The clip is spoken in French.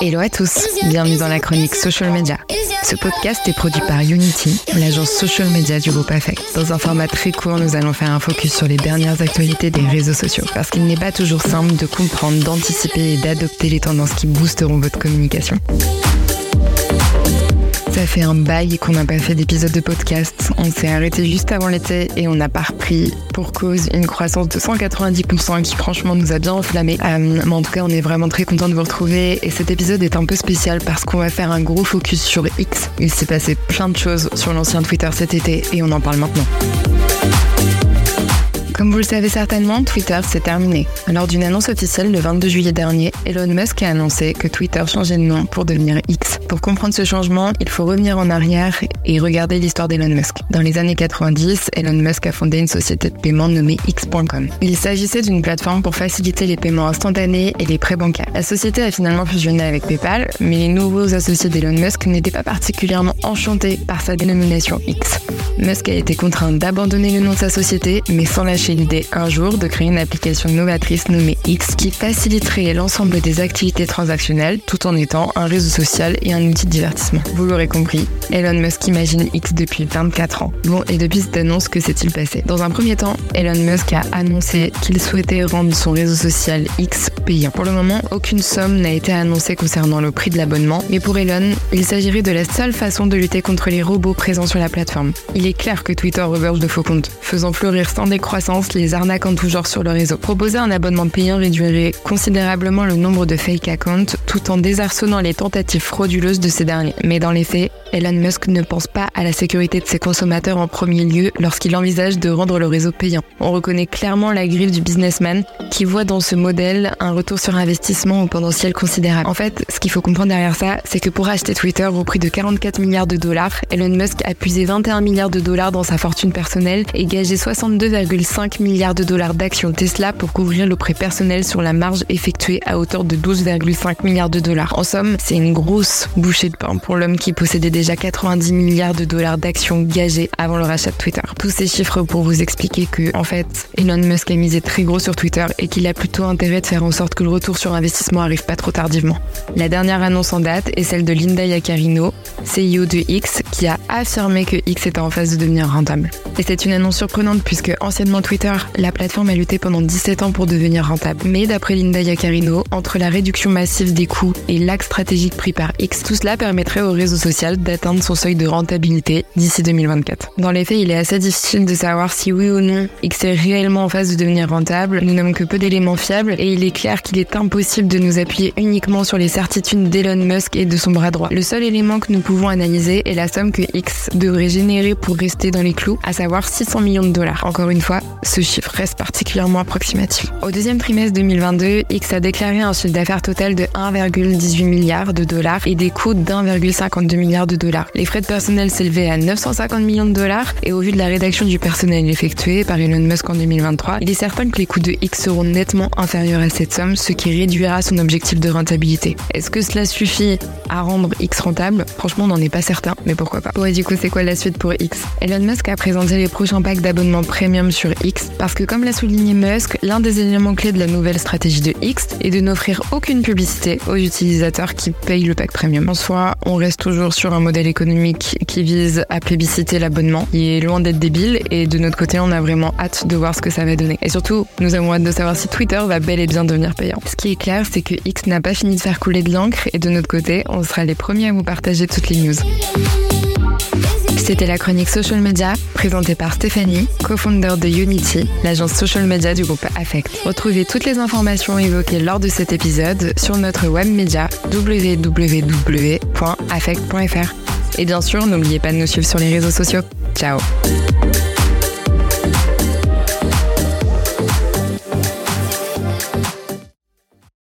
Hello à tous, bienvenue dans la chronique Social Media. Ce podcast est produit par Unity, l'agence social media du groupe Affect. Dans un format très court, nous allons faire un focus sur les dernières actualités des réseaux sociaux. Parce qu'il n'est pas toujours simple de comprendre, d'anticiper et d'adopter les tendances qui boosteront votre communication. Ça fait un bail qu'on n'a pas fait d'épisode de podcast. On s'est arrêté juste avant l'été et on a pas repris pour cause une croissance de 190% qui franchement nous a bien enflammé. Euh, mais en tout cas, on est vraiment très content de vous retrouver et cet épisode est un peu spécial parce qu'on va faire un gros focus sur X. Il s'est passé plein de choses sur l'ancien Twitter cet été et on en parle maintenant. Comme vous le savez certainement, Twitter s'est terminé. Lors d'une annonce officielle le 22 juillet dernier, Elon Musk a annoncé que Twitter changeait de nom pour devenir X. Pour comprendre ce changement, il faut revenir en arrière et regarder l'histoire d'Elon Musk. Dans les années 90, Elon Musk a fondé une société de paiement nommée X.com. Il s'agissait d'une plateforme pour faciliter les paiements instantanés et les prêts bancaires. La société a finalement fusionné avec PayPal, mais les nouveaux associés d'Elon Musk n'étaient pas particulièrement enchantés par sa dénomination X. Musk a été contraint d'abandonner le nom de sa société, mais sans lâcher l'idée un jour de créer une application novatrice nommée X qui faciliterait l'ensemble des activités transactionnelles tout en étant un réseau social et un outil de divertissement. Vous l'aurez compris, Elon Musk imagine X depuis 24 ans. Bon, et depuis cette annonce, que s'est-il passé? Dans un premier temps, Elon Musk a annoncé qu'il souhaitait rendre son réseau social X payant. Pour le moment, aucune somme n'a été annoncée concernant le prix de l'abonnement, mais pour Elon, il s'agirait de la seule façon de lutter contre les robots présents sur la plateforme. Il est clair que Twitter regorge de faux comptes, faisant fleurir sans décroissance les arnaques en tout genre sur le réseau. Proposer un abonnement payant réduirait considérablement le nombre de fake accounts tout en désarçonnant les tentatives frauduleuses de ces derniers. Mais dans les faits, Elon Musk ne pense pas à la sécurité de ses consommateurs en premier lieu lorsqu'il envisage de rendre le réseau payant. On reconnaît clairement la griffe du businessman qui voit dans ce modèle un retour sur investissement au potentiel considérable. En fait, ce qu'il faut comprendre derrière ça, c'est que pour acheter Twitter au prix de 44 milliards de dollars, Elon Musk a puisé 21 milliards de dollars dans sa fortune personnelle et gagé 62,5 milliards de dollars d'actions Tesla pour couvrir le prêt personnel sur la marge effectuée à hauteur de 12,5 milliards de dollars. En somme, c'est une grosse bouchée de pain pour l'homme qui possédait déjà 90 milliards de dollars d'actions gagées avant le rachat de Twitter. Tous ces chiffres pour vous expliquer que, en fait, Elon Musk a misé très gros sur Twitter et qu'il a plutôt intérêt de faire en sorte que le retour sur investissement arrive pas trop tardivement. La dernière annonce en date est celle de Linda Yaccarino, CEO de X, qui a affirmé que X était en phase de devenir rentable. Et c'est une annonce surprenante puisque anciennement Twitter, la plateforme a lutté pendant 17 ans pour devenir rentable. Mais d'après Linda Yaccarino, entre la réduction massive des coûts et l'axe stratégique pris par X, tout cela permettrait au réseau social d'atteindre son seuil de rentabilité d'ici 2024. Dans les faits, il est assez difficile de savoir si oui ou non X est réellement en phase de devenir rentable. Nous n'avons que peu d'éléments fiables et il est clair qu'il est impossible de nous appuyer uniquement sur les certitudes d'Elon Musk et de son bras droit. Le seul élément que nous pouvons analyser est la somme que X devrait générer pour rester dans les clous, à savoir 600 millions de dollars. Encore une fois, ce chiffre reste particulièrement approximatif. Au deuxième trimestre 2022, X a déclaré un chiffre d'affaires total de 1,18 milliard de dollars et des coûts d'1,52 milliard de dollars. Les frais de personnel s'élevaient à 950 millions de dollars et au vu de la rédaction du personnel effectué par Elon Musk en 2023, il est certain que les coûts de X seront nettement inférieurs à cette somme, ce qui réduira son objectif de rentabilité. Est-ce que cela suffit à rendre X rentable? Franchement, on n'en est pas certain, mais pourquoi pas. Ouais, du coup, c'est quoi la suite pour X? Elon Musk a présenté les prochains packs d'abonnement premium sur X parce que comme l'a souligné Musk, l'un des éléments clés de la nouvelle stratégie de X est de n'offrir aucune publicité aux utilisateurs qui payent le pack premium. En soi, on reste toujours sur un modèle économique qui vise à plébisciter l'abonnement. Il est loin d'être débile et de notre côté, on a vraiment hâte de voir ce que ça va donner. Et surtout, nous avons hâte de savoir si Twitter va bel et bien devenir payant. Ce qui est clair, c'est que X n'a pas fini de faire couler de l'encre et de notre côté, on sera les premiers à vous partager toutes les news. C'était la chronique Social Media présentée par Stéphanie, co-founder de Unity, l'agence social media du groupe Affect. Retrouvez toutes les informations évoquées lors de cet épisode sur notre web média www.affect.fr. Et bien sûr, n'oubliez pas de nous suivre sur les réseaux sociaux. Ciao